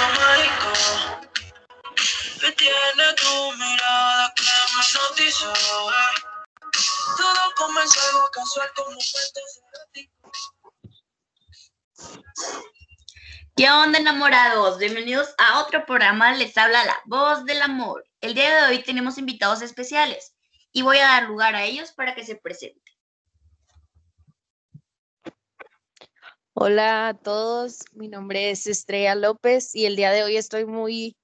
beso mágico que tiene que me. Todo comenzó algo. ¿Qué onda enamorados? Bienvenidos a otro programa, les habla la voz del amor. El día de hoy tenemos invitados especiales y voy a dar lugar a ellos para que se presenten. Hola a todos, mi nombre es Estrella López y el día de hoy estoy muy,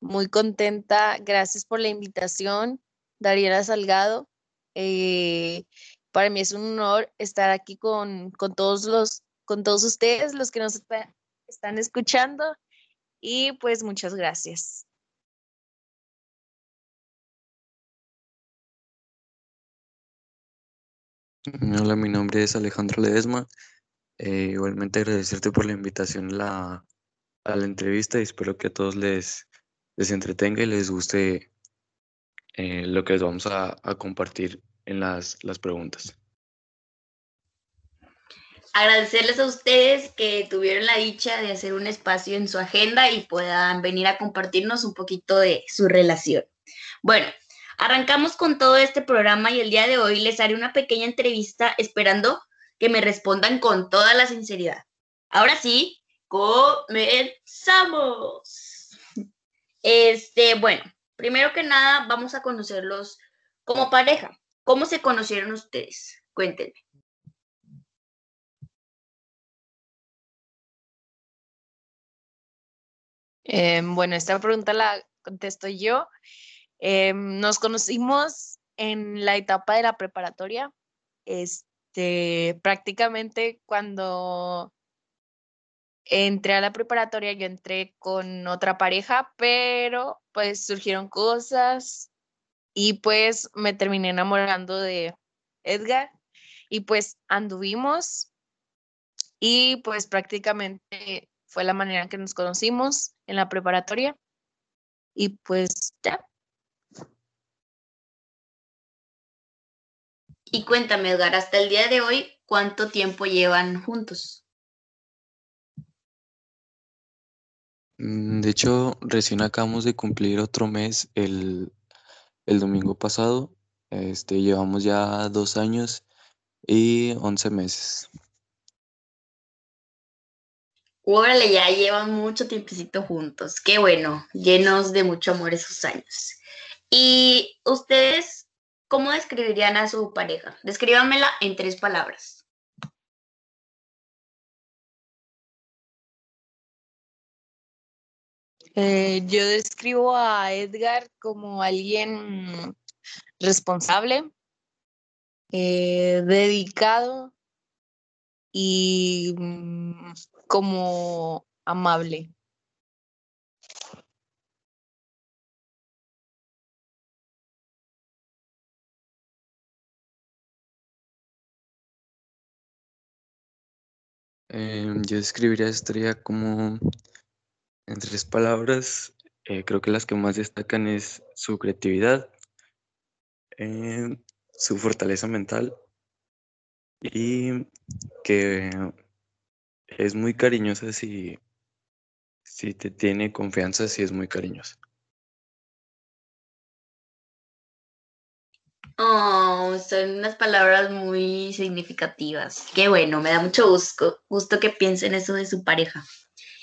muy contenta. Gracias por la invitación, Dariela Salgado. Eh, para mí es un honor estar aquí con, con, todos los, con todos ustedes, los que nos está- están escuchando y pues muchas gracias. Hola, mi nombre es Alejandro Ledesma. Eh, igualmente agradecerte por la invitación a la, a la entrevista y espero que a todos les, les entretenga y les guste eh, lo que les vamos a, a compartir en las, las preguntas. Agradecerles a ustedes que tuvieron la dicha de hacer un espacio en su agenda y puedan venir a compartirnos un poquito de su relación. Bueno, arrancamos con todo este programa y el día de hoy les haré una pequeña entrevista esperando que me respondan con toda la sinceridad. Ahora sí, comenzamos. Este, bueno, primero que nada vamos a conocerlos como pareja. ¿Cómo se conocieron ustedes? Cuéntenme. Em, bueno, esta pregunta la contesto yo. Em, nos conocimos en la etapa de la preparatoria. Este, prácticamente cuando entré a la preparatoria, yo entré con otra pareja, pero pues surgieron cosas y pues me terminé enamorando de Edgar y pues anduvimos y pues prácticamente fue la manera en que nos conocimos en la preparatoria y pues ya. Y cuéntame, Edgar, hasta el día de hoy, ¿cuánto tiempo llevan juntos? Mm, De hecho, recién acabamos de cumplir otro mes el, el domingo pasado. Este, llevamos ya dos años y once meses. Órale, ya llevan mucho tiempecito juntos. Qué bueno, llenos de mucho amor esos años. ¿Y ustedes cómo describirían a su pareja? Descríbanmela en tres palabras. Eh, yo describo a Edgar como alguien responsable, eh, dedicado y mm, como amable. Em, yo describiría a Estrella como en tres palabras. eh, creo que las que más destacan es su creatividad, em, su fortaleza mental y que es muy cariñosa si, si te tiene confianza, si es muy cariñosa. Oh, son unas palabras muy significativas. Qué bueno, me da mucho gusto, gusto que piensen eso de su pareja.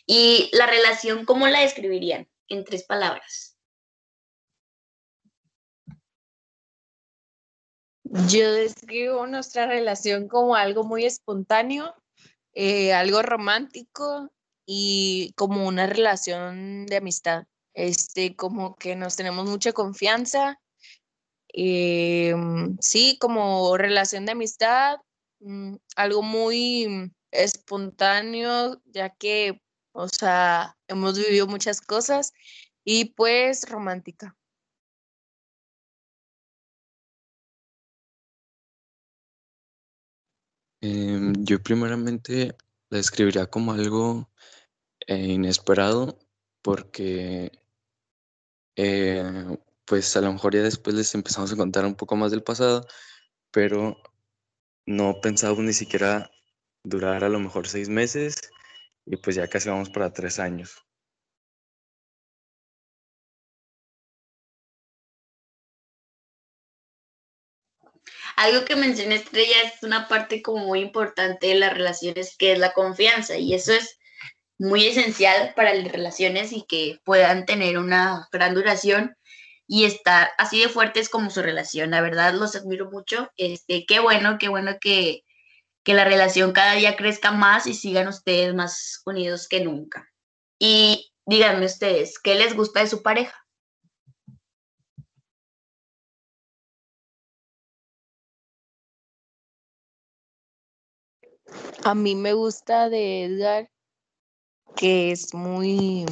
¿Y la relación, cómo la describirían en tres palabras? Yo describo nuestra relación como algo muy espontáneo, eh, algo romántico y como una relación de amistad. Este, como que nos tenemos mucha confianza. Eh, sí, como relación de amistad, mm, algo muy espontáneo, ya que, o sea, hemos vivido muchas cosas y pues romántica. Em, yo primeramente la describiría como algo eh, inesperado porque eh, pues a lo mejor ya después les empezamos a contar un poco más del pasado, pero no pensábamos ni siquiera durar a lo mejor seis meses y pues ya casi vamos para tres años. Algo que mencioné Estrella es una parte como muy importante de las relaciones que es la confianza y eso es muy esencial para las relaciones y que puedan tener una gran duración y estar así de fuertes como su relación. La verdad, los admiro mucho. Este, qué bueno, qué bueno que, que la relación cada día crezca más y sigan ustedes más unidos que nunca. Y díganme ustedes, ¿qué les gusta de su pareja? A mí me gusta de Edgar que es muy,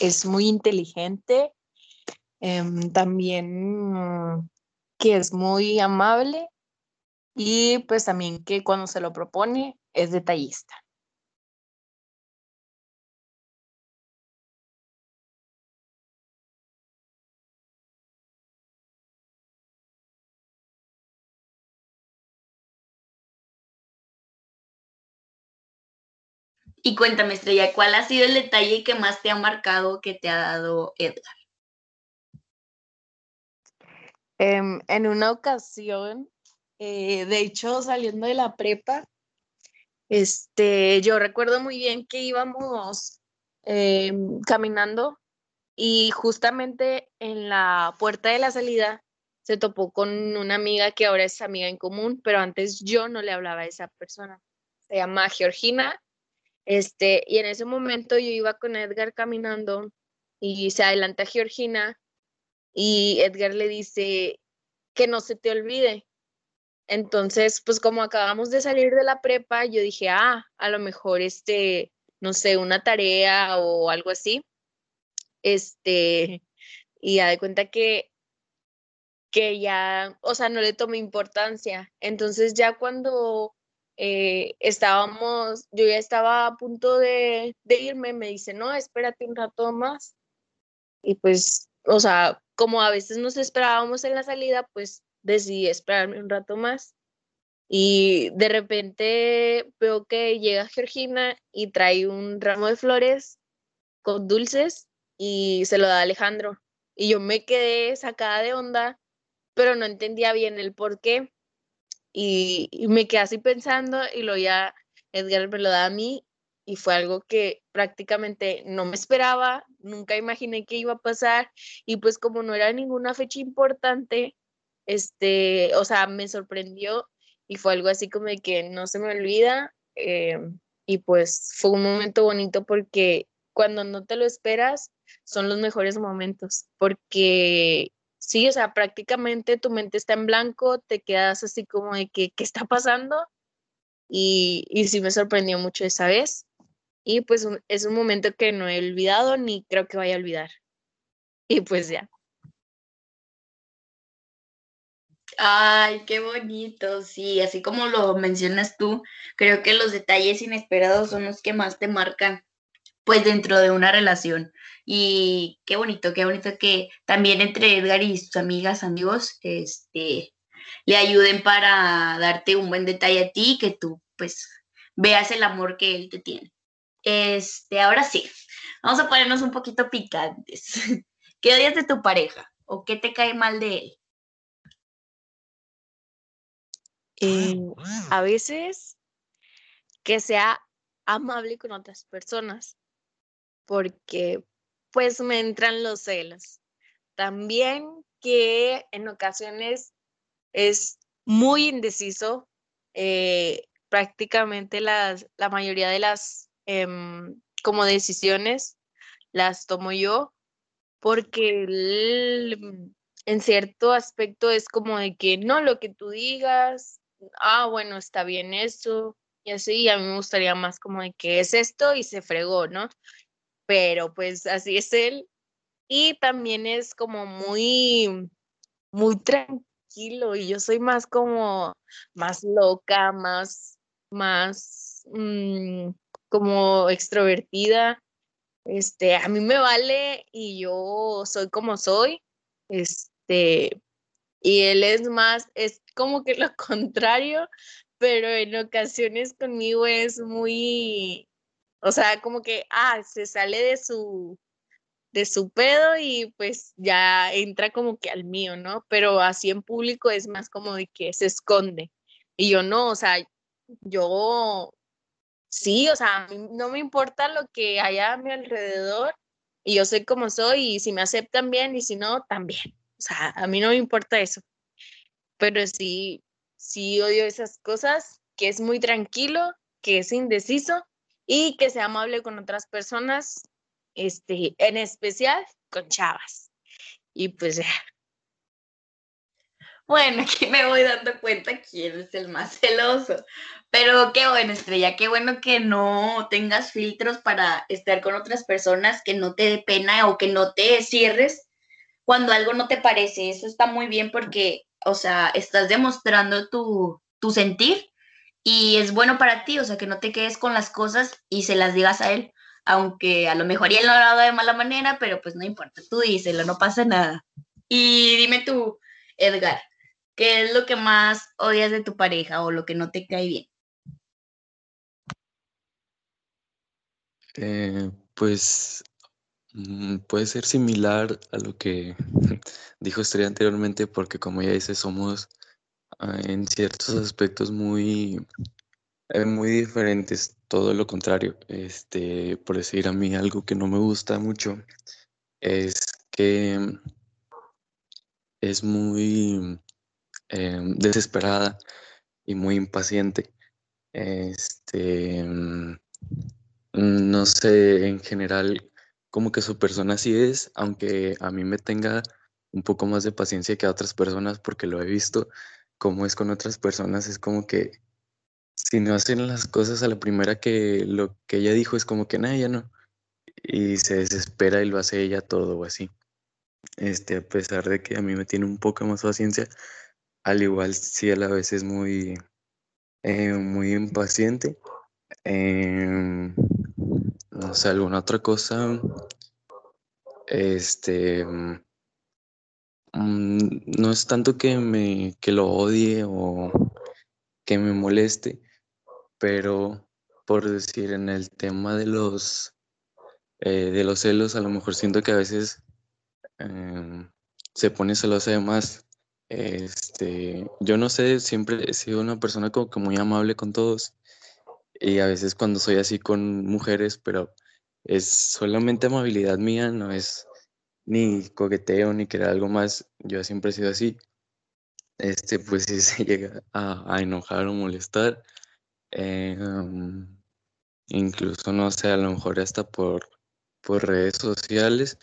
es muy inteligente, em, también que es muy amable y pues también que cuando se lo propone es detallista. Y cuéntame, Estrella, ¿cuál ha sido el detalle que más te ha marcado que te ha dado Edgar? Em, en una ocasión, eh, de hecho, saliendo de la prepa, este, yo recuerdo muy bien que íbamos em, caminando y justamente en la puerta de la salida se topó con una amiga que ahora es amiga en común, pero antes yo no le hablaba a esa persona. Se llama Georgina este, y en ese momento yo iba con Edgar caminando y se adelanta Georgina y Edgar le dice que no se te olvide. Entonces, pues como acabamos de salir de la prepa, yo dije, ah, a lo mejor este, no sé, una tarea o algo así. Este, y ya de cuenta que que ya, o sea, no le tomé importancia. Entonces ya cuando eh, estábamos, yo ya estaba a punto de, irme, me dice, no, espérate un rato más. Y pues, o sea, como a veces nos esperábamos en la salida, pues decidí esperarme un rato más. Y de repente veo que llega Georgina y trae un ramo de flores con dulces y se lo da Alejandro. Y yo me quedé sacada de onda, pero no entendía bien el por qué. Y, me quedé así pensando y lo ya Edgar me lo da a mí y fue algo que prácticamente no me esperaba, nunca imaginé que iba a pasar y pues como no era ninguna fecha importante, este, o sea, me sorprendió y fue algo así como de que no se me olvida eh, y pues fue un momento bonito porque cuando no te lo esperas son los mejores momentos porque sí, o sea, prácticamente tu mente está en blanco, te quedas así como de que, ¿qué está pasando? Y, y sí me sorprendió mucho esa vez. Y pues es un momento que no he olvidado ni creo que vaya a olvidar. Y pues ya. Ay, qué bonito, sí, así como lo mencionas tú, creo que los detalles inesperados son los que más te marcan, pues dentro de una relación. Y qué bonito, qué bonito que también entre Edgar y sus amigas, amigos, este, le ayuden para darte un buen detalle a ti, que tú pues veas el amor que él te tiene. Este, ahora sí, vamos a ponernos un poquito picantes. ¿Qué odias de tu pareja o qué te cae mal de él? Eh, a veces que sea amable con otras personas, porque pues me entran los celos. También que en ocasiones es muy indeciso, eh, prácticamente las, la mayoría de las em, como decisiones las tomo yo, porque en cierto aspecto es como de que no, lo que tú digas, ah, bueno, está bien eso, y así, a mí me gustaría más como de que es esto y se fregó, ¿no? pero pues así es él. Y también es como muy, muy tranquilo y yo soy más como, más loca, más, más mm, como extrovertida. Este, a mí me vale y yo soy como soy. Este, y él es más, es como que lo contrario, pero en ocasiones conmigo es muy, o sea, como que, ah, se sale de su, de su pedo y pues ya entra como que al mío, ¿no? Pero así en público es más como de que se esconde. Y yo no, o sea, yo sí, o sea, no me importa lo que haya a mi alrededor y yo soy como soy y si me aceptan bien y si no, también. O sea, a mí no me importa eso. Pero sí, sí odio esas cosas, que es muy tranquilo, que es indeciso y que sea amable con otras personas, este, en especial con chavas. Y pues Bueno, aquí me voy dando cuenta quién es el más celoso. Pero qué bueno, Estrella, qué bueno que no tengas filtros para estar con otras personas, que no te dé pena o que no te cierres cuando algo no te parece. Eso está muy bien porque, o sea, estás demostrando tu, tu sentir y es bueno para ti, o sea, que no te quedes con las cosas y se las digas a él, aunque a lo mejor él no lo haga de mala manera, pero pues no importa, tú díselo, no pasa nada. Y dime tú, Edgar, ¿qué es lo que más odias de tu pareja o lo que no te cae bien? Eh, pues mm, puede ser similar a lo que dijo Estrella anteriormente, porque como ya dice, somos ah, en ciertos aspectos muy, eh, muy diferentes, todo lo contrario. Este, por decir a mí algo que no me gusta mucho es que es muy em, desesperada y muy impaciente. Este, mm, no sé, en general, como que su persona sí es, aunque a mí me tenga un poco más de paciencia que a otras personas, porque lo he visto, como es con otras personas, es como que si no hacen las cosas a la primera que lo que ella dijo es como que nada, ya no. Y se desespera y lo hace ella todo o así. Este, a pesar de que a mí me tiene un poco más paciencia, al igual sí a la vez es muy, eh, muy impaciente. Em, no sé, alguna otra cosa. Este. Mm, no es tanto que me que lo odie o que me moleste, pero por decir en el tema de los eh, de los celos, a lo mejor siento que a veces em, se pone celosa de más. Este, yo no sé, siempre he sido una persona como que muy amable con todos y a veces cuando soy así con mujeres, pero es solamente amabilidad mía, no es ni coqueteo ni querer algo más, yo siempre he sido así. Este, pues si se llega a, enojar o molestar, em, incluso no sé, a lo mejor hasta por, por redes sociales,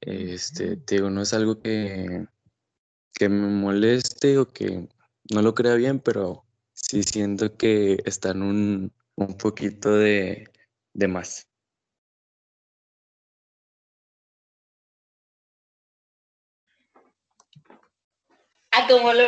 este, te digo, no es algo que, que me moleste o que no lo crea bien, pero sí siento que está en un, un poquito de, de más. A como, lo,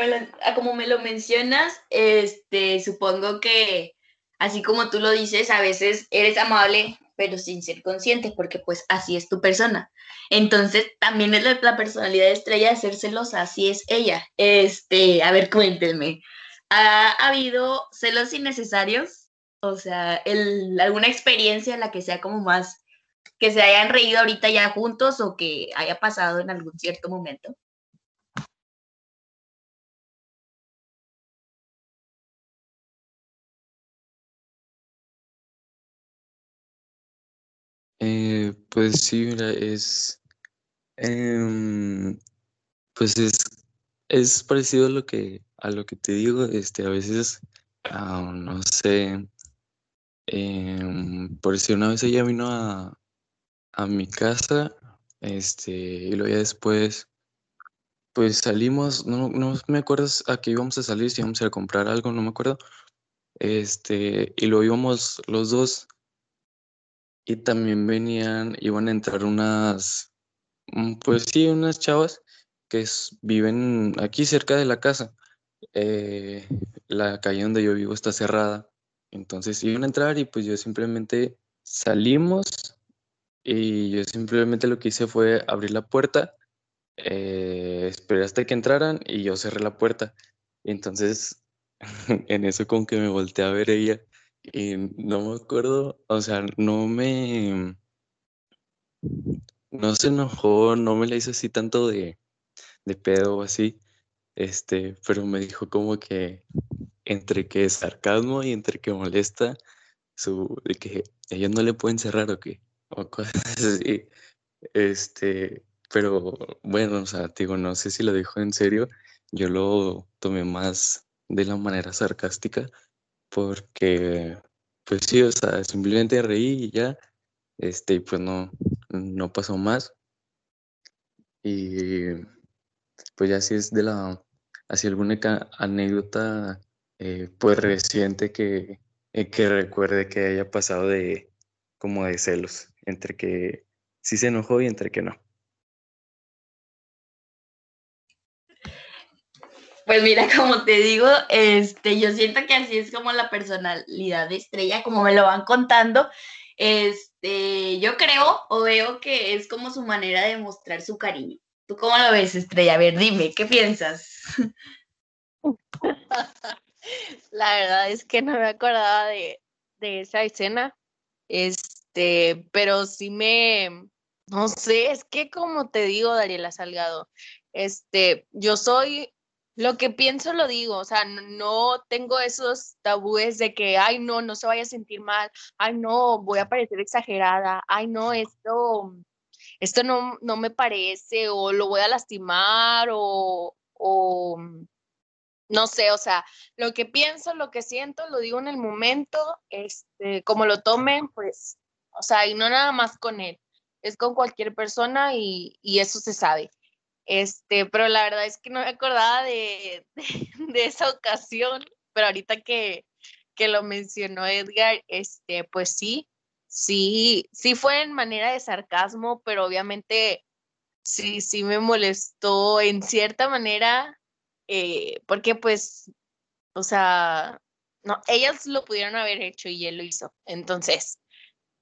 a como me lo mencionas, este, supongo que así como tú lo dices, a veces eres amable, pero sin ser consciente, porque pues así es tu persona. Entonces, también es la, personalidad estrella de ser así es ella. Este, a ver, cuéntenme. ¿Ha, ¿Ha habido celos innecesarios? O sea, alguna experiencia en la que sea como más, que se hayan reído ahorita ya juntos o que haya pasado en algún cierto momento. Eh, pues sí, mira, es, em, pues es, es parecido a lo que, a lo que te digo, este, a veces, ah, no sé, Em, por si una vez ella vino a, a mi casa, este, y luego ya después, pues salimos, no, no me acuerdo a qué íbamos a salir, si íbamos a comprar algo, no me acuerdo. Este, y lo íbamos los dos, y también venían, iban a entrar unas, mm, pues sí, unas chavas que viven aquí cerca de la casa. Eh, la calle donde yo vivo está cerrada entonces iban a entrar y pues yo simplemente salimos y yo simplemente lo que hice fue abrir la puerta, eh, esperé hasta que entraran y yo cerré la puerta. Entonces en eso como que me volteé a ver ella y no me acuerdo, o sea, no me, no se enojó, no me la hizo así tanto de, de pedo o así, este, pero me dijo como que entre que es sarcasmo y entre que molesta, su, de que ellos no le pueden cerrar o qué, o cosas así. Este, pero bueno, o sea, digo, no sé si lo dijo en serio, yo lo tomé más de la manera sarcástica, porque, pues sí, o sea, simplemente reí y ya, este, pues no, no pasó más. Y pues ya si es de la, así alguna anécdota, eh, pues reciente que, eh, que recuerde que haya pasado de, como de celos, entre que sí se enojó y entre que no. Pues mira, como te digo, este, yo siento que así es como la personalidad de Estrella, como me lo van contando. Este, yo creo o veo que es como su manera de mostrar su cariño. ¿Tú cómo lo ves, Estrella? A ver, dime, ¿qué piensas? La verdad es que no me acordaba de, de esa escena. Este, pero sí me, no sé, es que como te digo, Dariela Salgado, este, yo soy lo que pienso lo digo, o sea, no tengo esos tabúes de que, ay, no, no se vaya a sentir mal, ay, no, voy a parecer exagerada, ay, no, esto, esto no, no me parece, o lo voy a lastimar, o, o, no sé, o sea, lo que pienso, lo que siento, lo digo en el momento, este, como lo tomen, pues, o sea, y no nada más con él, es con cualquier persona y, y eso se sabe. Este, pero la verdad es que no me acordaba de, de, esa ocasión, pero ahorita que, que, lo mencionó Edgar, este, pues sí, sí, sí fue en manera de sarcasmo, pero obviamente sí, sí me molestó en cierta manera, eh, porque pues, o sea, no, ellas lo pudieron haber hecho y él lo hizo, entonces,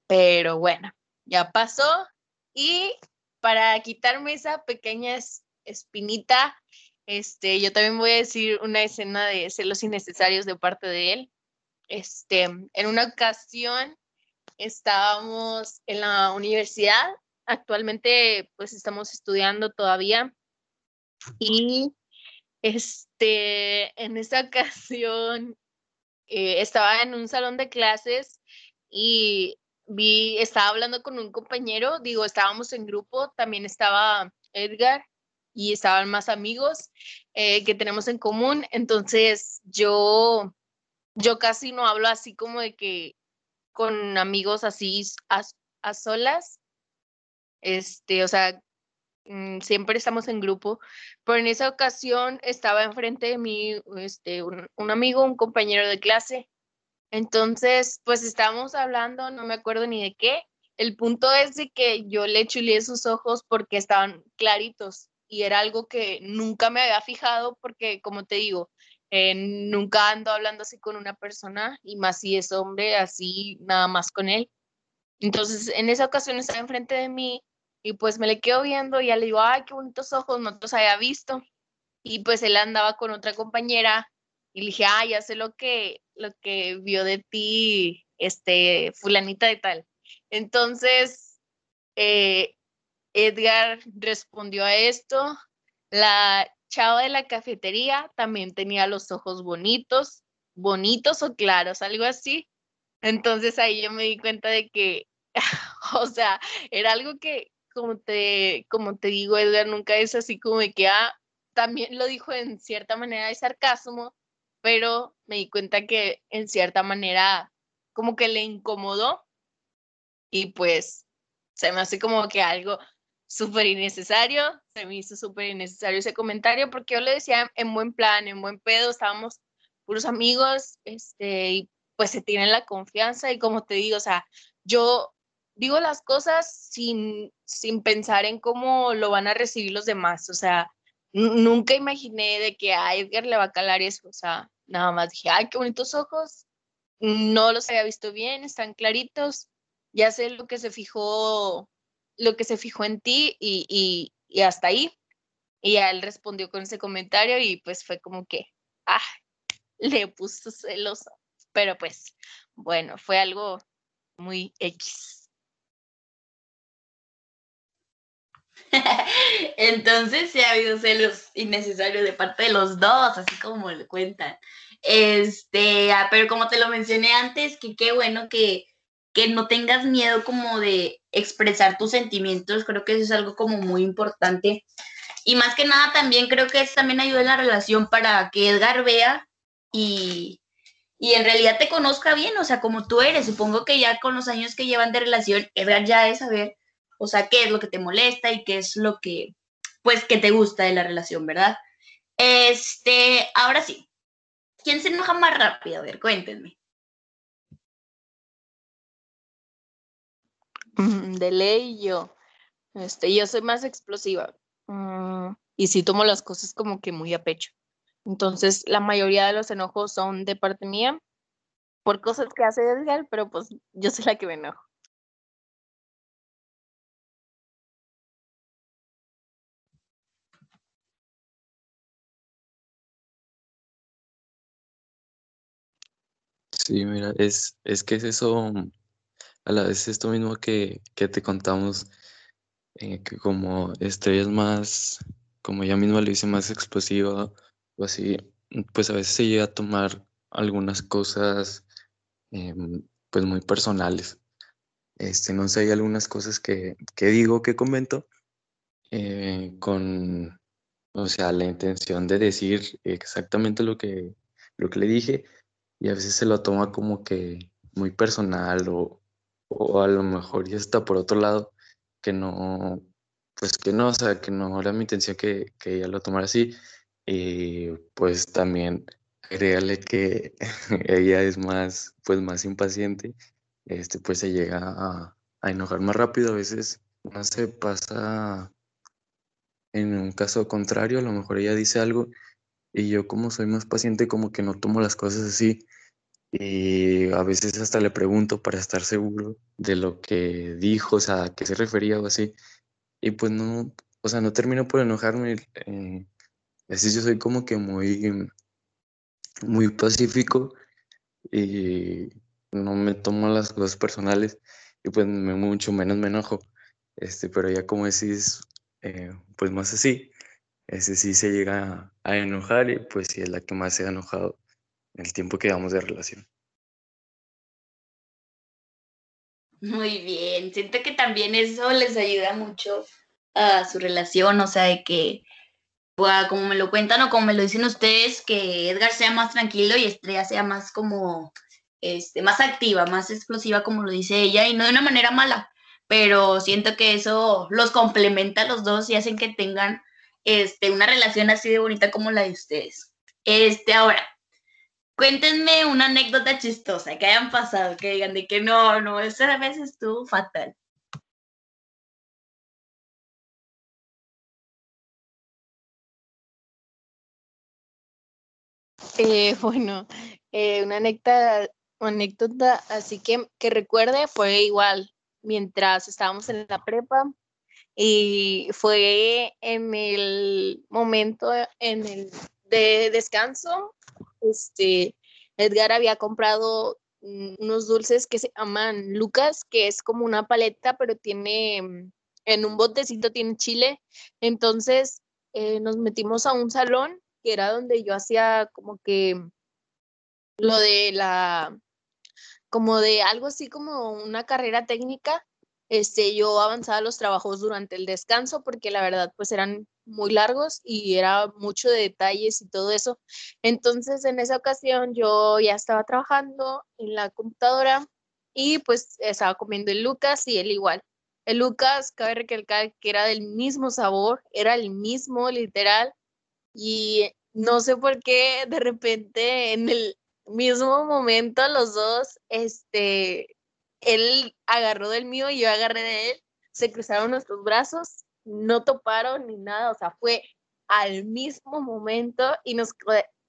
pero bueno, ya pasó y para quitarme esa pequeña espinita, este, yo también voy a decir una escena de celos innecesarios de parte de él. Este, en una ocasión estábamos en la universidad, actualmente pues estamos estudiando todavía y este, en esa ocasión eh, estaba en un salón de clases y vi, estaba hablando con un compañero, digo, estábamos en grupo, también estaba Edgar y estaban más amigos eh, que tenemos en común, entonces yo, yo casi no hablo así como de que con amigos así a, solas, este, o sea, siempre estamos en grupo, pero en esa ocasión estaba enfrente de mí este, un, un amigo, un compañero de clase, entonces, pues estábamos hablando, no me acuerdo ni de qué. El punto es de que yo le chulé sus ojos porque estaban claritos y era algo que nunca me había fijado porque, como te digo, eh, nunca ando hablando así con una persona y más si es hombre, así nada más con él. Entonces, en esa ocasión estaba enfrente de mí y pues me le quedo viendo y ya le digo, ay, qué bonitos ojos, no los había visto. Y pues él andaba con otra compañera y le dije, ah, ya sé lo que, lo que vio de ti, este, fulanita de tal. Entonces, eh, Edgar respondió a esto. La chava de la cafetería también tenía los ojos bonitos, bonitos o claros, algo así. Entonces ahí yo me di cuenta de que, o sea, era algo que, como te, como te digo, Edgar nunca es así como de que, ah, también lo dijo en cierta manera de sarcasmo, pero me di cuenta que en cierta manera como que le incomodó y pues se me hace como que algo súper innecesario, se me hizo súper innecesario ese comentario porque yo le decía en buen plan, en buen pedo, estábamos puros amigos, este, y pues se tiene la confianza y como te digo, o sea, yo digo las cosas sin, sin pensar en cómo lo van a recibir los demás, o sea, nunca imaginé de que a Edgar le va a calar eso, o sea, nada más dije, ay, qué bonitos ojos, no los había visto bien, están claritos, ya sé lo que se fijó, lo que se fijó en ti y, y, hasta ahí. Y él respondió con ese comentario y pues fue como que, ah, le puso celoso. Pero pues, bueno, fue algo muy X. Entonces sí ha habido celos innecesarios de parte de los dos, así como le cuentan. Este, ah, pero como te lo mencioné antes, que qué bueno que, que no tengas miedo como de expresar tus sentimientos, creo que eso es algo como muy importante. Y más que nada también creo que eso también ayuda en la relación para que Edgar vea y, y en realidad te conozca bien, o sea, como tú eres. Supongo que ya con los años que llevan de relación, Edgar ya es saber, o sea, qué es lo que te molesta y qué es lo que, pues, que te gusta de la relación, ¿verdad? Este, ahora sí, ¿quién se enoja más rápido? A ver, cuéntenme. Mm, de ley yo. Este, yo soy más explosiva. Mm, y sí tomo las cosas como que muy a pecho. Entonces, la mayoría de los enojos son de parte mía por cosas que hace Edgar, pero pues yo soy la que me enojo. Sí, mira, es, es que es eso, a la vez esto mismo que, que te contamos, eh, que como estrellas más, como ella misma le dice, más explosiva o así, pues a veces se llega a tomar algunas cosas em, pues muy personales. Este, no sé, hay algunas cosas que, que digo, que comento, eh, con, o sea, la intención de decir exactamente lo que, lo que le dije, y a veces se lo toma como que muy personal o, o a lo mejor ya está por otro lado, que no, pues que no, o sea, que no era mi intención que, que ella lo tomara así. Y pues también créale que ella es más, pues más impaciente, este, pues se llega a, a enojar más rápido. A veces no se pasa en un caso contrario, a lo mejor ella dice algo y yo como soy más paciente como que no tomo las cosas así y a veces hasta le pregunto para estar seguro de lo que dijo, o sea, a qué se refería o así. Y pues no, o sea, no termino por enojarme. Eh, así yo soy como que muy, muy pacífico y no me tomo las cosas personales y pues me, mucho menos me enojo. Este, pero ya como decís, eh, pues más así, ese sí se llega a enojar y pues sí es la que más se ha enojado el tiempo que llevamos de relación. Muy bien, siento que también eso les ayuda mucho a su relación, o sea, de que, como me lo cuentan o como me lo dicen ustedes, que Edgar sea más tranquilo y Estrella sea más como, este, más activa, más explosiva, como lo dice ella, y no de una manera mala, pero siento que eso los complementa a los dos y hacen que tengan, este, una relación así de bonita como la de ustedes. Este, ahora, Cuéntenme una anécdota chistosa que hayan pasado, que digan de que no, no, esa vez estuvo fatal. Eh, bueno, eh, una anécdota, anécdota así que, que recuerde fue igual mientras estábamos en la prepa y fue en el momento en el de descanso este, Edgar había comprado mm, unos dulces que se llaman Lucas, que es como una paleta, pero tiene, mm, en un botecito tiene chile. Entonces eh, nos metimos a un salón, que era donde yo hacía como que lo de la, como de algo así como una carrera técnica. Este, yo avanzaba los trabajos durante el descanso porque la verdad pues eran muy largos y era mucho de detalles y todo eso. Entonces, en esa ocasión yo ya estaba trabajando en la computadora y pues estaba comiendo el Lucas y él igual. El Lucas, cabe recalcar que era del mismo sabor, era el mismo literal y no sé por qué de repente en el mismo momento los dos, este, él agarró del mío y yo agarré de él, se cruzaron nuestros brazos no toparon ni nada, o sea, fue al mismo momento y nos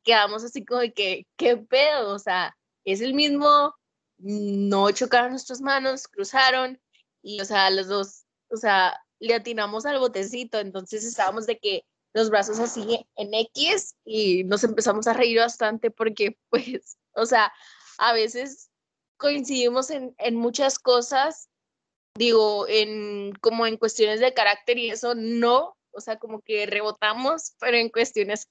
quedamos así como de que, ¿qué pedo? O sea, es el mismo, no chocaron nuestras manos, cruzaron y, o sea, los dos, o sea, le atinamos al botecito, entonces estábamos de que los brazos así en X y nos empezamos a reír bastante porque, pues, o sea, a veces coincidimos en, en muchas cosas Digo, en como en cuestiones de carácter y eso no, o sea, como que rebotamos, pero en cuestiones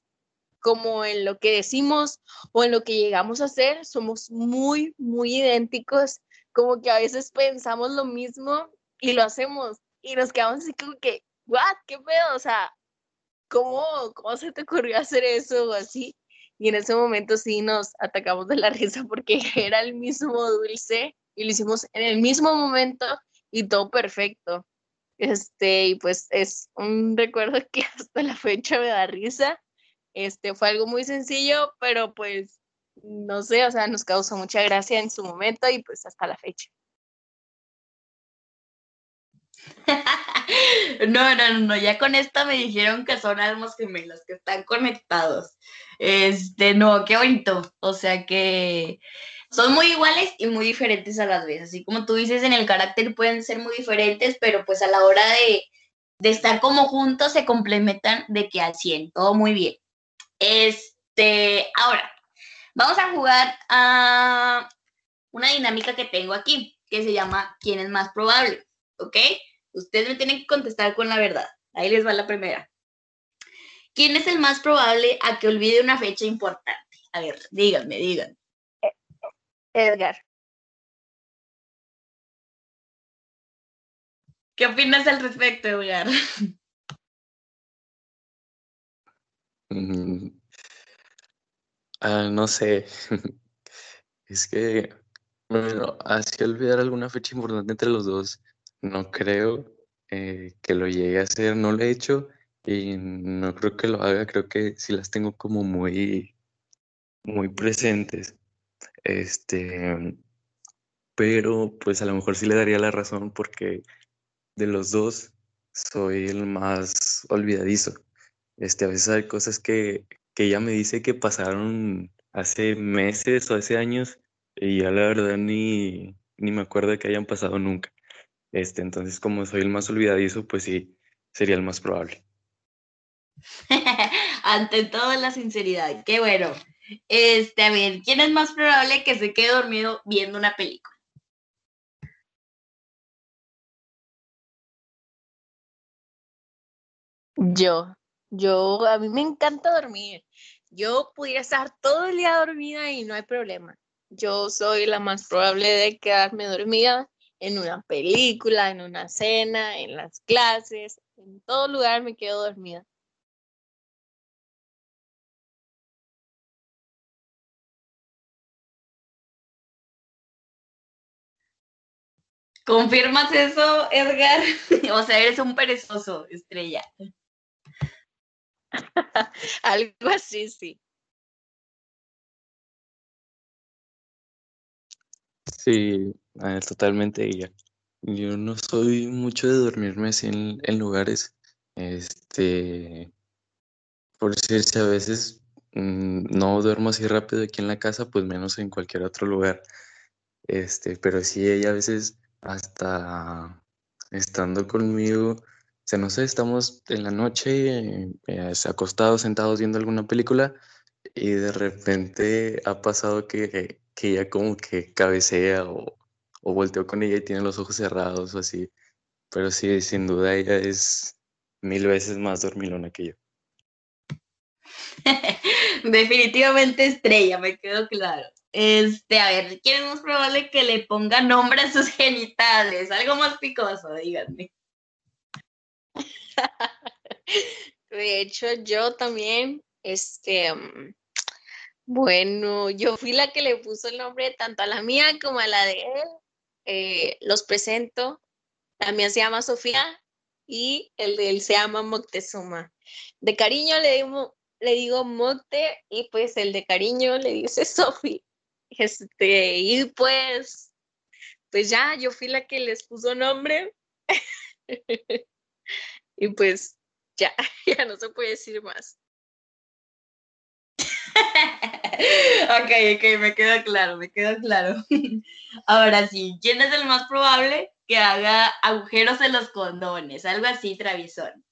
como en lo que decimos o en lo que llegamos a hacer, somos muy, muy idénticos, como que a veces pensamos lo mismo y lo hacemos y nos quedamos así como que, ¿what? ¿Qué pedo? O sea, ¿cómo, cómo se te ocurrió hacer eso o así? Y en ese momento sí nos atacamos de la risa porque era el mismo dulce y lo hicimos en el mismo momento y todo perfecto. Este, y pues es un recuerdo que hasta la fecha me da risa. Este, fue algo muy sencillo, pero pues no sé, o sea, nos causó mucha gracia en su momento y pues hasta la fecha. No, no, no, ya con esta me dijeron que son almas gemelas, que están conectados. Este, no, qué bonito. O sea que son muy iguales y muy diferentes a las veces. Así como tú dices, en el carácter pueden ser muy diferentes, pero pues a la hora de, de estar como juntos se complementan de que al 100, todo muy bien. Este, ahora, vamos a jugar a una dinámica que tengo aquí, que se llama ¿Quién es más probable? ¿Ok? Ustedes me tienen que contestar con la verdad. Ahí les va la primera. ¿Quién es el más probable a que olvide una fecha importante? A ver, díganme, díganme. Edgar. ¿Qué opinas al respecto, Edgar? Mm, ah, no sé. Es que, bueno, así olvidar alguna fecha importante entre los dos, no creo eh, que lo llegue a hacer, no lo he hecho y no creo que lo haga, creo que sí las tengo como muy, muy presentes. Este, pero pues a lo mejor sí le daría la razón porque de los dos soy el más olvidadizo. Este, a veces hay cosas que, que ella me dice que pasaron hace meses o hace años y ya la verdad ni, ni me acuerdo que hayan pasado nunca. Este, entonces, como soy el más olvidadizo, pues sí, sería el más probable. Ante todo, la sinceridad. Qué bueno. Este, a ver, ¿quién es más probable que se quede dormido viendo una película? Yo, yo, a mí me encanta dormir. Yo pudiera estar todo el día dormida y no hay problema. Yo soy la más probable de quedarme dormida en una película, en una cena, en las clases, en todo lugar me quedo dormida. ¿Confirmas eso, Edgar? o sea, eres un perezoso, estrella. Algo así, sí. Sí, ah, totalmente ella. Yo no soy mucho de dormirme así en, en lugares, este, por decirse a veces mm, no duermo así rápido aquí en la casa, pues menos en cualquier otro lugar. Este, pero sí ella a veces hasta estando conmigo, o sea, no sé, estamos en la noche eh, acostados, sentados viendo alguna película y de repente ha pasado que, que ella como que cabecea o, o volteó con ella y tiene los ojos cerrados o así. Pero sí, sin duda ella es mil veces más dormilona que yo. Definitivamente estrella, me quedó claro. Este, a ver, ¿quién es más probable que le ponga nombre a sus genitales? Algo más picoso, díganme. De hecho, yo también, este, mm, bueno, yo fui la que le puso el nombre tanto a la mía como a la de él. Eh, los presento. La mía se llama Sofía y el de él se llama Moctezuma. De cariño le digo, le digo Mocte y pues el de cariño le dice Sofi. Este, y pues, pues ya, yo fui la que les puso nombre. y pues ya, ya no se puede decir más. ok, ok, me queda claro, me queda claro. Ahora sí, ¿quién es el más probable que haga agujeros en los condones? Algo así, Travisón.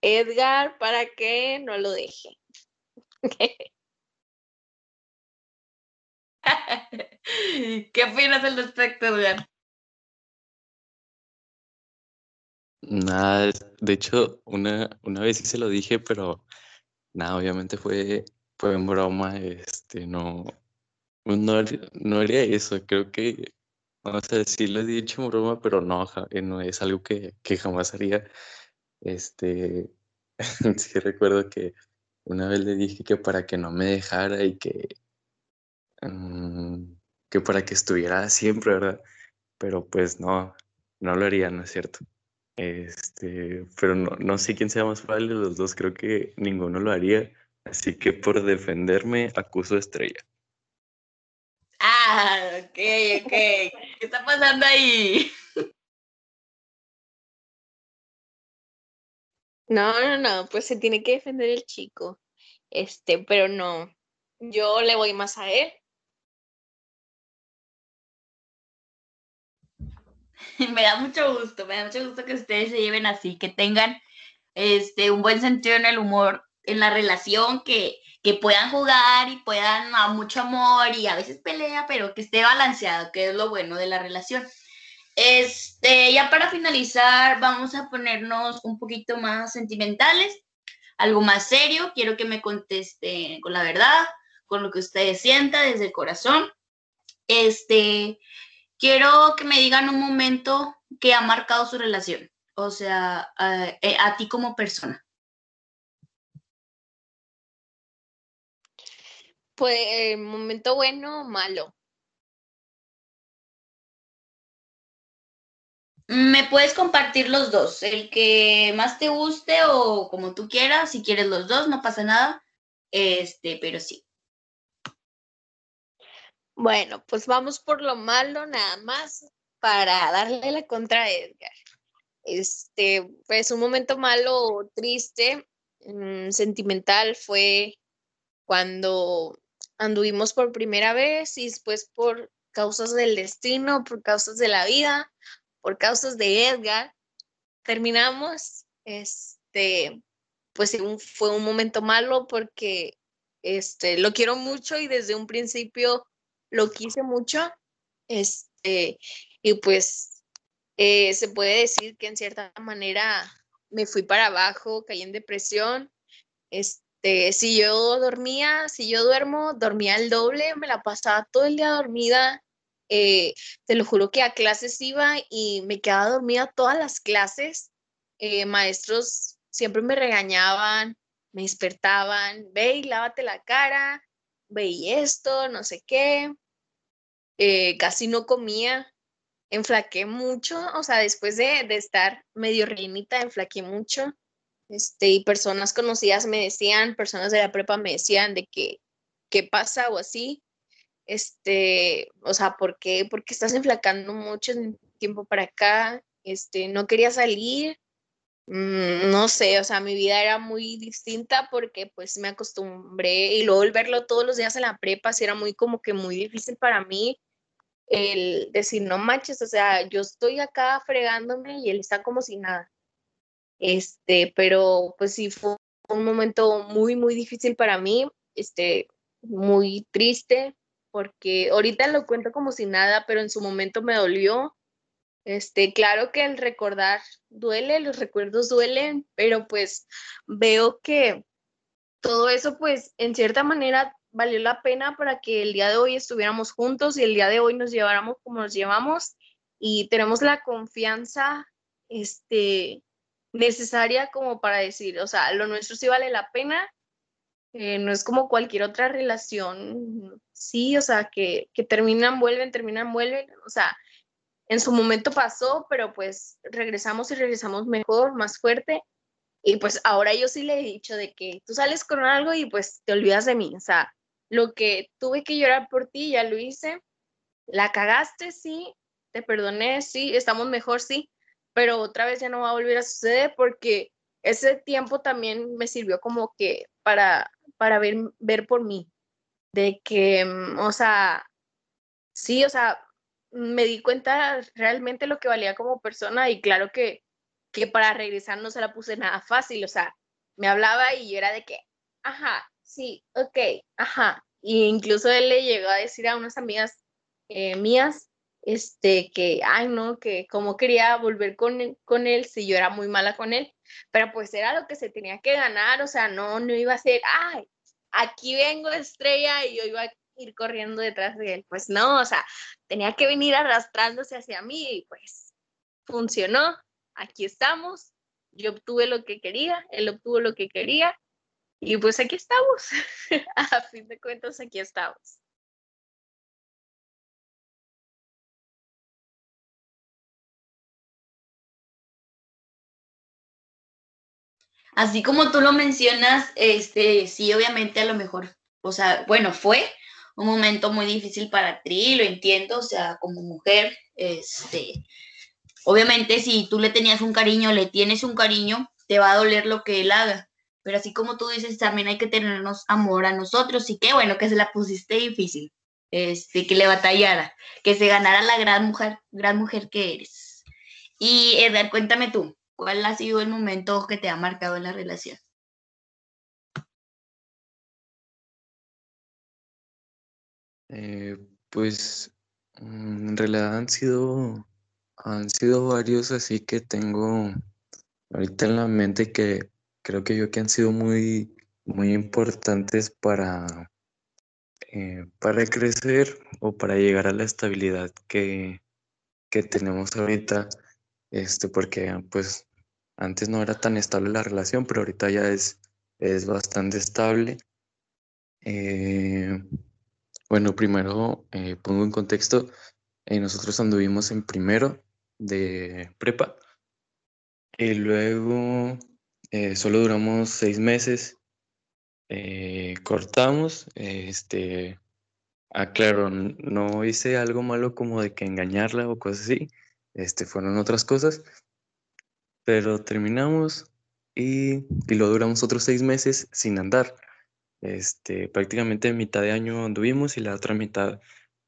Edgar, para que no lo deje. ¿Qué opinas al respecto, Edgar? Nada, de hecho, una, una vez sí se lo dije, pero nada, obviamente fue, fue en broma, este, no, no, no haría eso, creo que, vamos a decir, lo he dicho en broma, pero no, eh, no es algo que, que jamás haría, este, sí recuerdo que una vez le dije que para que no me dejara y que, mm, que para que estuviera siempre, ¿verdad? Pero pues no, no lo haría, ¿no es cierto? Este, pero no, no sé quién sea más fácil de los dos, creo que ninguno lo haría. Así que por defenderme, acuso a Estrella. Ah, ok, ok. ¿Qué está pasando ahí? No, no, no, pues se tiene que defender el chico. Este, pero no. Yo le voy más a él. me da mucho gusto, me da mucho gusto que ustedes se lleven así, que tengan este, un buen sentido en el humor, en la relación, que, que puedan jugar y puedan a mucho amor y a veces pelea, pero que esté balanceado, que es lo bueno de la relación. Este, ya para finalizar, vamos a ponernos un poquito más sentimentales, algo más serio. Quiero que me conteste con la verdad, con lo que ustedes sientan desde el corazón. Este, quiero que me digan un momento que ha marcado su relación, o sea, eh, a, ti como persona. Pues, eh, momento bueno o malo. Me puedes compartir los dos, el que más te guste o como tú quieras, si quieres los dos, no pasa nada. Este, pero sí. Bueno, pues vamos por lo malo nada más para darle la contra a Edgar. Este, pues un momento malo, triste, mm, sentimental fue cuando anduvimos por primera vez y después por causas del destino, por causas de la vida, por causas de Edgar, terminamos. Este, pues fue un momento malo porque este, lo quiero mucho y desde un principio lo quise mucho, este, y pues eh, se puede decir que en cierta manera me fui para abajo, caí en depresión. Este, si yo dormía, si yo duermo, dormía el doble, me la pasaba todo el día dormida. Eh, te lo juro que a clases iba y me quedaba dormida todas las clases. Eh, maestros siempre me regañaban, me despertaban, ve y lávate la cara, ve y esto, no sé qué. Eh, casi no comía, enflaqué mucho, o sea, después de, de estar medio rellenita, enflaqué mucho. Este, y personas conocidas me decían, personas de la prepa me decían de que, ¿qué pasa o así? Este, o sea, ¿por qué? Porque estás enflacando mucho en tiempo para acá, este, no quería salir, Mm, no sé, o sea, mi vida era muy distinta porque pues me acostumbré y luego el verlo todos los días en la prepa, sí era muy como que muy difícil para mí el decir, no manches, o sea, yo estoy acá fregándome y él está como si nada. Este, pero pues sí fue un momento muy, muy difícil para mí, este, muy triste, porque ahorita lo cuento como si nada, pero en su momento me dolió este, claro que el recordar duele, los recuerdos duelen, pero pues veo que todo eso pues en cierta manera valió la pena para que el día de hoy estuviéramos juntos y el día de hoy nos lleváramos como nos llevamos y tenemos la confianza este, necesaria como para decir, o sea, lo nuestro sí vale la pena, eh, no es como cualquier otra relación, sí, o sea, que, que terminan, vuelven, terminan, vuelven, o sea, en su momento pasó, pero pues regresamos y regresamos mejor, más fuerte. Y pues ahora yo sí le he dicho de que tú sales con algo y pues te olvidas de mí. O sea, lo que tuve que llorar por ti, ya lo hice. La cagaste, sí. Te perdoné, sí. Estamos mejor, sí. Pero otra vez ya no va a volver a suceder porque ese tiempo también me sirvió como que para, para ver, ver por mí. De que, mm, o sea, sí, o sea, me di cuenta realmente lo que valía como persona y claro que, que para regresar no se la puse nada fácil, o sea, me hablaba y yo era de que, ajá, sí, ok, ajá. Y incluso él le llegó a decir a unas amigas eh, mías, este, que, ay, no, que como quería volver con, con él si yo era muy mala con él, pero pues era lo que se tenía que ganar, o sea, no, no iba a ser, ay, aquí vengo estrella y yo iba a ir corriendo detrás de él, pues no, o sea, tenía que venir arrastrándose hacia mí y pues funcionó, aquí estamos, yo obtuve lo que quería, él obtuvo lo que quería y pues aquí estamos, a fin de cuentas aquí estamos. Así como tú lo mencionas, este, sí, obviamente a lo mejor, o sea, bueno, fue un momento muy difícil para ti, lo entiendo, o sea, como mujer, este, obviamente si tú le tenías un cariño, le tienes un cariño, te va a doler lo que él haga, pero así como tú dices, también hay que tenernos amor a nosotros, y qué bueno que se la pusiste difícil, este, que le batallara, que se ganara la gran mujer, gran mujer que eres. Y Edgar, cuéntame tú, ¿Cuál ha sido el momento que te ha marcado en la relación? Eh, pues mm, en realidad han sido, han sido varios, así que tengo ahorita en la mente que creo que yo que han sido muy, muy importantes para, eh, para crecer o para llegar a la estabilidad que, que tenemos ahorita, este, porque pues antes no era tan estable la relación, pero ahorita ya es, es bastante estable. Eh, bueno, primero eh, pongo en contexto, nosotros anduvimos en primero de prepa y luego solo duramos seis meses, cortamos, este, aclaro, no hice algo malo como de que engañarla o cosas así, este, fueron otras cosas, pero terminamos y, lo duramos otros seis meses sin andar. Este, prácticamente mitad de año anduvimos y la otra mitad,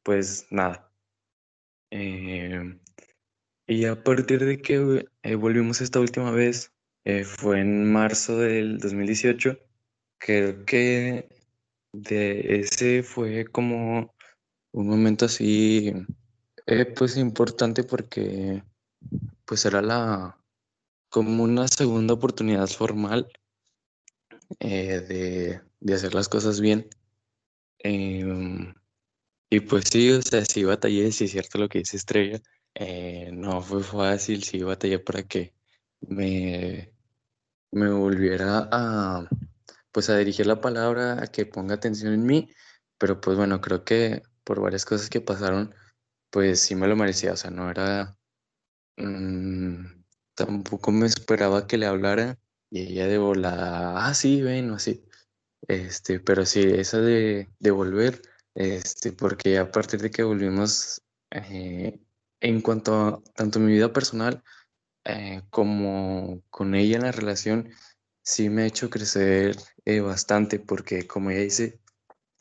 pues nada. Eh, y a partir de que eh, volvimos esta última vez, eh, fue en marzo del 2018, creo que de ese fue como un momento así, pues importante porque pues era la, como una segunda oportunidad formal eh, de, de, hacer las cosas bien. Em, y pues sí, o sea, sí batallé, sí es cierto lo que dice Estrella. Eh, no fue fácil, sí batallé para que me, me volviera a, pues a dirigir la palabra, a que ponga atención en mí. Pero pues bueno, creo que por varias cosas que pasaron, pues sí me lo merecía. O sea, no era... Mm, tampoco me esperaba que le hablara y ella de volada, ah, sí, ven, así. Este, pero sí, esa de, de volver, este, porque a partir de que volvimos, eh, en cuanto a tanto mi vida personal eh, como con ella en la relación, sí me ha hecho crecer eh, bastante, porque como ella dice,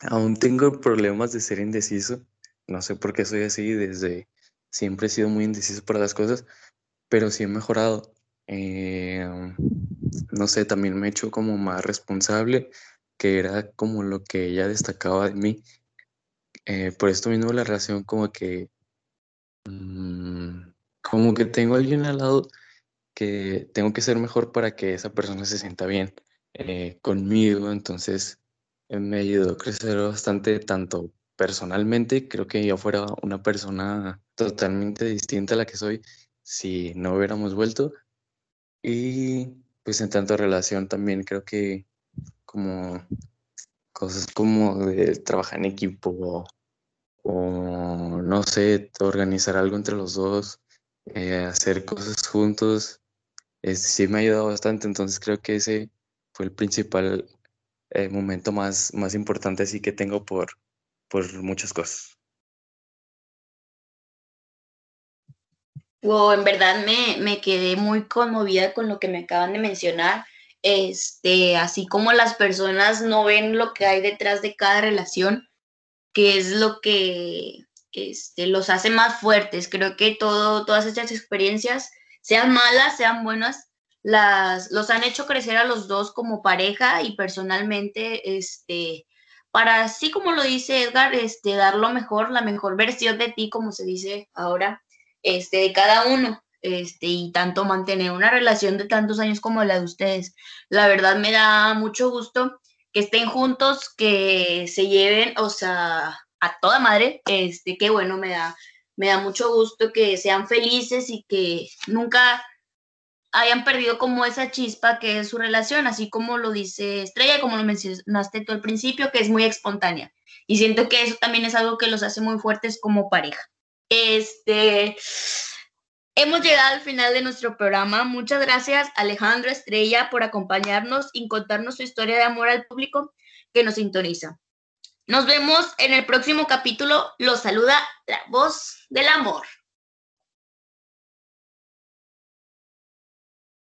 aún tengo problemas de ser indeciso, no sé por qué soy así, desde siempre he sido muy indeciso para las cosas, pero sí he mejorado. Eh, no sé, también me he hecho como más responsable, que era como lo que ella destacaba de mí. Eh, por esto mismo la relación como que, mm, como que tengo alguien al lado que tengo que ser mejor para que esa persona se sienta bien eh, conmigo, entonces me ayudó a crecer bastante tanto personalmente, creo que yo fuera una persona totalmente distinta a la que soy si no hubiéramos vuelto. Y pues en tanto relación también creo que como cosas como de trabajar en equipo o, no sé, organizar algo entre los dos, eh, hacer cosas juntos, sí me ha ayudado bastante, entonces creo que ese fue el principal eh, momento más, más importante así que tengo por, por muchas cosas. Wow, en verdad me, me quedé muy conmovida con lo que me acaban de mencionar. Este, así como las personas no ven lo que hay detrás de cada relación, que es lo que este, los hace más fuertes. Creo que todo, todas estas experiencias, sean malas, sean buenas, las, los han hecho crecer a los dos como pareja y personalmente, este, para así como lo dice Edgar, este, dar lo mejor, la mejor versión de ti, como se dice ahora, este, de cada uno. Este, y tanto mantener una relación de tantos años como la de ustedes. La verdad me da mucho gusto que estén juntos, que se lleven, o sea, a toda madre, este, qué bueno, me da, me da mucho gusto que sean felices y que nunca hayan perdido como esa chispa que es su relación, así como lo dice Estrella, como lo mencionaste tú al principio, que es muy espontánea. Y siento que eso también es algo que los hace muy fuertes como pareja. Este, hemos llegado al final de nuestro programa. Muchas gracias Alejandro Estrella por acompañarnos y contarnos su historia de amor al público que nos sintoniza. Nos vemos en el próximo capítulo. Los saluda la voz del amor.